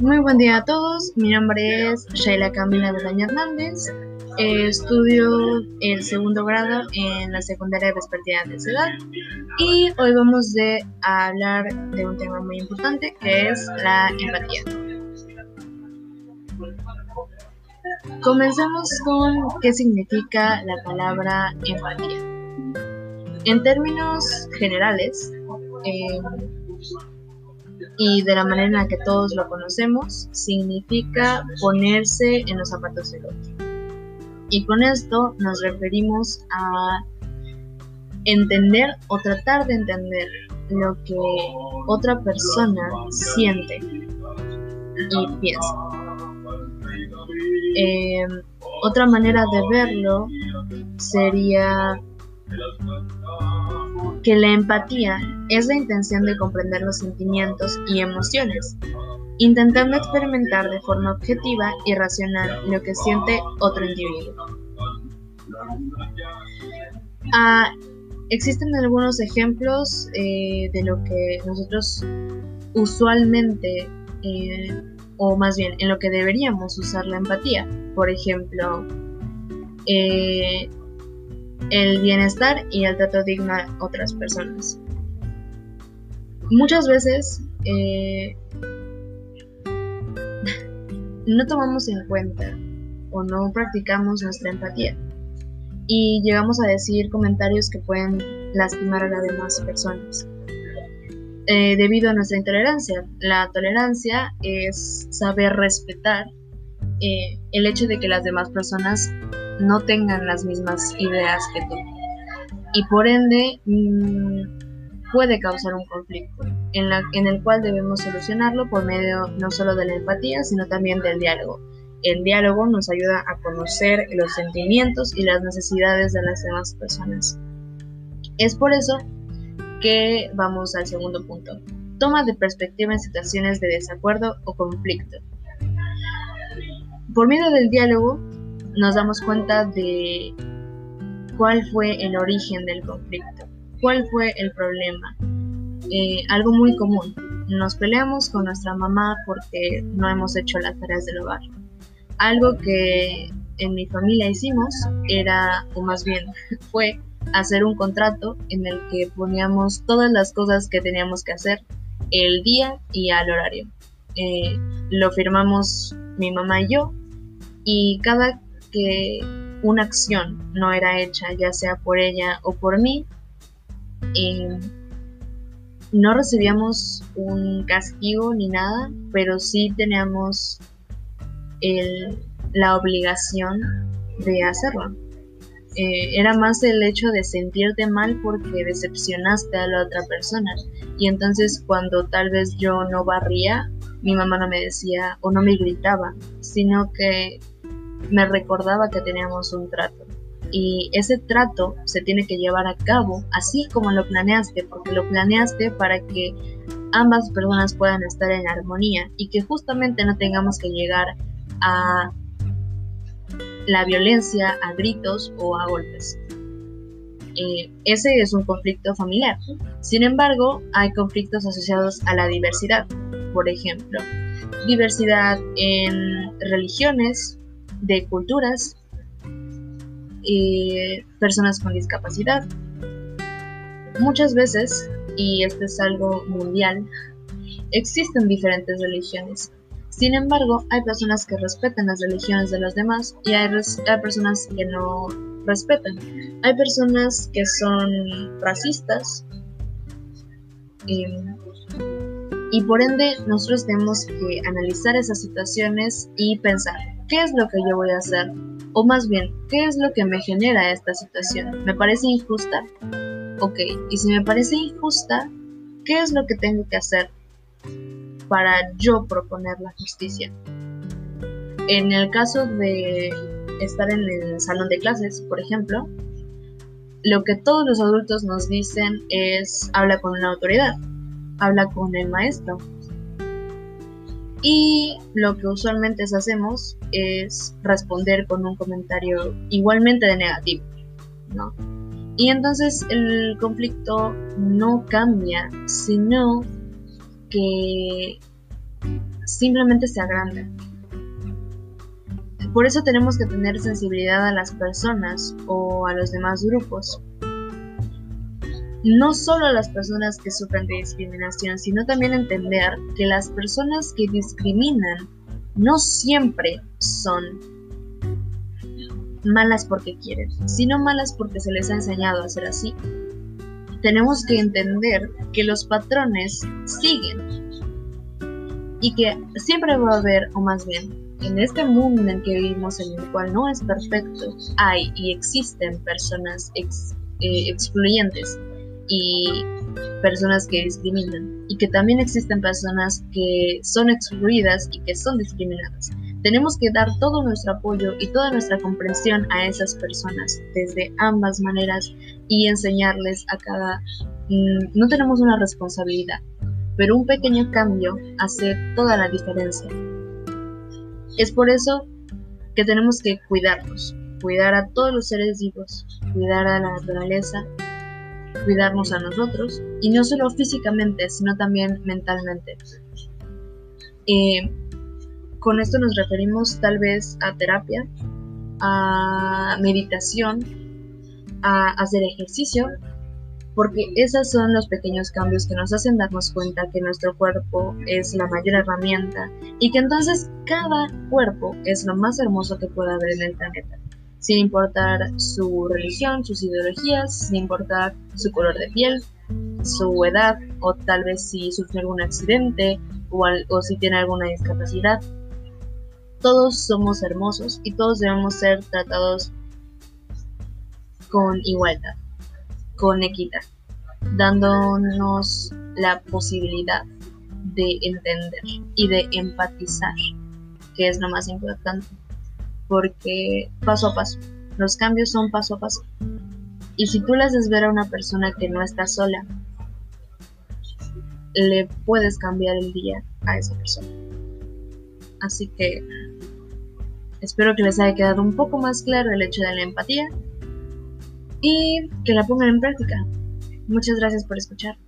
Muy buen día a todos, mi nombre es Shaila Camila Belaña Hernández, eh, estudio el segundo grado en la secundaria vespertina de ciudad y hoy vamos a hablar de un tema muy importante que es la empatía. Comenzamos con qué significa la palabra empatía. En términos generales, eh, y de la manera en la que todos lo conocemos, significa ponerse en los zapatos del otro. Y con esto nos referimos a entender o tratar de entender lo que otra persona siente y piensa. Eh, otra manera de verlo sería que la empatía es la intención de comprender los sentimientos y emociones, intentando experimentar de forma objetiva y racional lo que siente otro individuo. Ah, existen algunos ejemplos eh, de lo que nosotros usualmente, eh, o más bien en lo que deberíamos usar la empatía. Por ejemplo, eh, el bienestar y el trato digno a otras personas. Muchas veces eh, no tomamos en cuenta o no practicamos nuestra empatía y llegamos a decir comentarios que pueden lastimar a las demás personas. Eh, debido a nuestra intolerancia. La tolerancia es saber respetar eh, el hecho de que las demás personas no tengan las mismas ideas que tú. Y por ende mm, puede causar un conflicto en, la, en el cual debemos solucionarlo por medio no solo de la empatía, sino también del diálogo. El diálogo nos ayuda a conocer los sentimientos y las necesidades de las demás personas. Es por eso que vamos al segundo punto. Toma de perspectiva en situaciones de desacuerdo o conflicto. Por medio del diálogo nos damos cuenta de cuál fue el origen del conflicto, cuál fue el problema. Eh, algo muy común, nos peleamos con nuestra mamá porque no hemos hecho las tareas del hogar. Algo que en mi familia hicimos era, o más bien fue, hacer un contrato en el que poníamos todas las cosas que teníamos que hacer el día y al horario. Eh, lo firmamos mi mamá y yo y cada que una acción no era hecha, ya sea por ella o por mí, no recibíamos un castigo ni nada, pero sí teníamos la obligación de hacerlo. Eh, era más el hecho de sentirte mal porque decepcionaste a la otra persona. Y entonces cuando tal vez yo no barría, mi mamá no me decía o no me gritaba, sino que me recordaba que teníamos un trato. Y ese trato se tiene que llevar a cabo así como lo planeaste, porque lo planeaste para que ambas personas puedan estar en armonía y que justamente no tengamos que llegar a la violencia, a gritos o a golpes. Eh, ese es un conflicto familiar. Sin embargo, hay conflictos asociados a la diversidad. Por ejemplo, diversidad en religiones, de culturas, y personas con discapacidad. Muchas veces, y esto es algo mundial, existen diferentes religiones. Sin embargo, hay personas que respetan las religiones de los demás y hay, personas que no respetan. Hay personas que son racistas y por ende nosotros tenemos que analizar esas situaciones y pensar, ¿qué es lo que yo voy a hacer? O más bien, ¿qué es lo que me genera esta situación? ¿Me parece injusta? Ok, y si me parece injusta, ¿qué es lo que tengo que hacer para yo proponer la justicia? En el caso de estar en el salón de clases, por ejemplo, lo que todos los adultos nos dicen es habla con una autoridad, habla con el maestro, y lo que usualmente hacemos es responder con un comentario igualmente de negativo, ¿no? Y entonces el conflicto no cambia, sino que simplemente se agranda. Por eso tenemos que tener sensibilidad a las personas o a los demás grupos. No solo a las personas que sufren de discriminación, sino también entender que las personas que discriminan no siempre son malas porque quieren, sino malas porque se les ha enseñado a ser así. Tenemos que entender que los patrones siguen y que siempre va a haber, o más bien, en este mundo en que vivimos, en el cual no es perfecto, hay y existen personas eh, excluyentes y personas que discriminan y que también existen personas que son excluidas y que son discriminadas. Tenemos que dar todo nuestro apoyo y toda nuestra comprensión a esas personas desde ambas maneras y enseñarles a cada... Mm, no tenemos una responsabilidad, pero un pequeño cambio hace toda la diferencia. Es por eso que tenemos que cuidarnos, cuidar a todos los seres vivos, cuidar a la naturaleza, cuidarnos a nosotros, y no solo físicamente, sino también mentalmente. Eh, con esto nos referimos tal vez a terapia, a meditación, a hacer ejercicio, porque esos son los pequeños cambios que nos hacen darnos cuenta que nuestro cuerpo es la mayor herramienta y que entonces cada cuerpo es lo más hermoso que pueda haber en el planeta, sin importar su religión, sus ideologías, sin importar su color de piel, su edad o tal vez si sufre algún accidente o, o si tiene alguna discapacidad. Todos somos hermosos y todos debemos ser tratados con igualdad, con equidad, dándonos la posibilidad de entender y de empatizar, que es lo más importante, porque paso a paso, los cambios son paso a paso. Y si tú le haces ver a una persona que no está sola, le puedes cambiar el día a esa persona. Así que espero que les haya quedado un poco más claro el hecho de la empatía y que la pongan en práctica. Muchas gracias por escuchar.